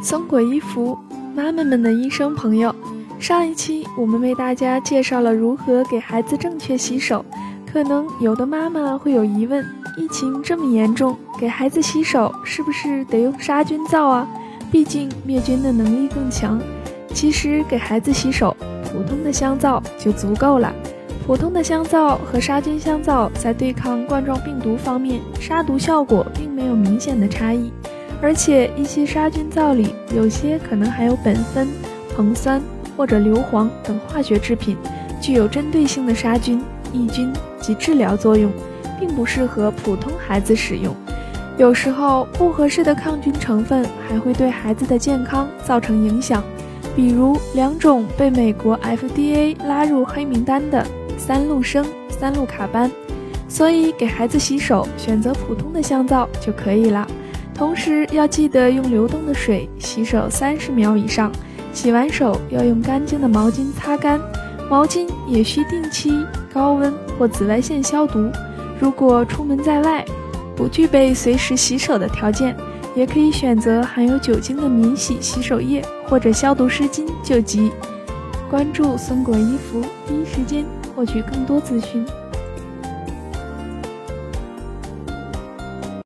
松果衣服，妈妈们的医生朋友。上一期我们为大家介绍了如何给孩子正确洗手，可能有的妈妈会有疑问：疫情这么严重，给孩子洗手是不是得用杀菌皂啊？毕竟灭菌的能力更强。其实给孩子洗手，普通的香皂就足够了。普通的香皂和杀菌香皂在对抗冠状病毒方面，杀毒效果并没有明显的差异。而且一些杀菌皂里有些可能含有苯酚、硼酸或者硫磺等化学制品，具有针对性的杀菌、抑菌及治疗作用，并不适合普通孩子使用。有时候不合适的抗菌成分还会对孩子的健康造成影响，比如两种被美国 FDA 拉入黑名单的三氯生、三氯卡班。所以给孩子洗手，选择普通的香皂就可以了。同时要记得用流动的水洗手三十秒以上，洗完手要用干净的毛巾擦干，毛巾也需定期高温或紫外线消毒。如果出门在外，不具备随时洗手的条件，也可以选择含有酒精的免洗洗手液或者消毒湿巾救急。关注松果衣服，第一时间获取更多资讯。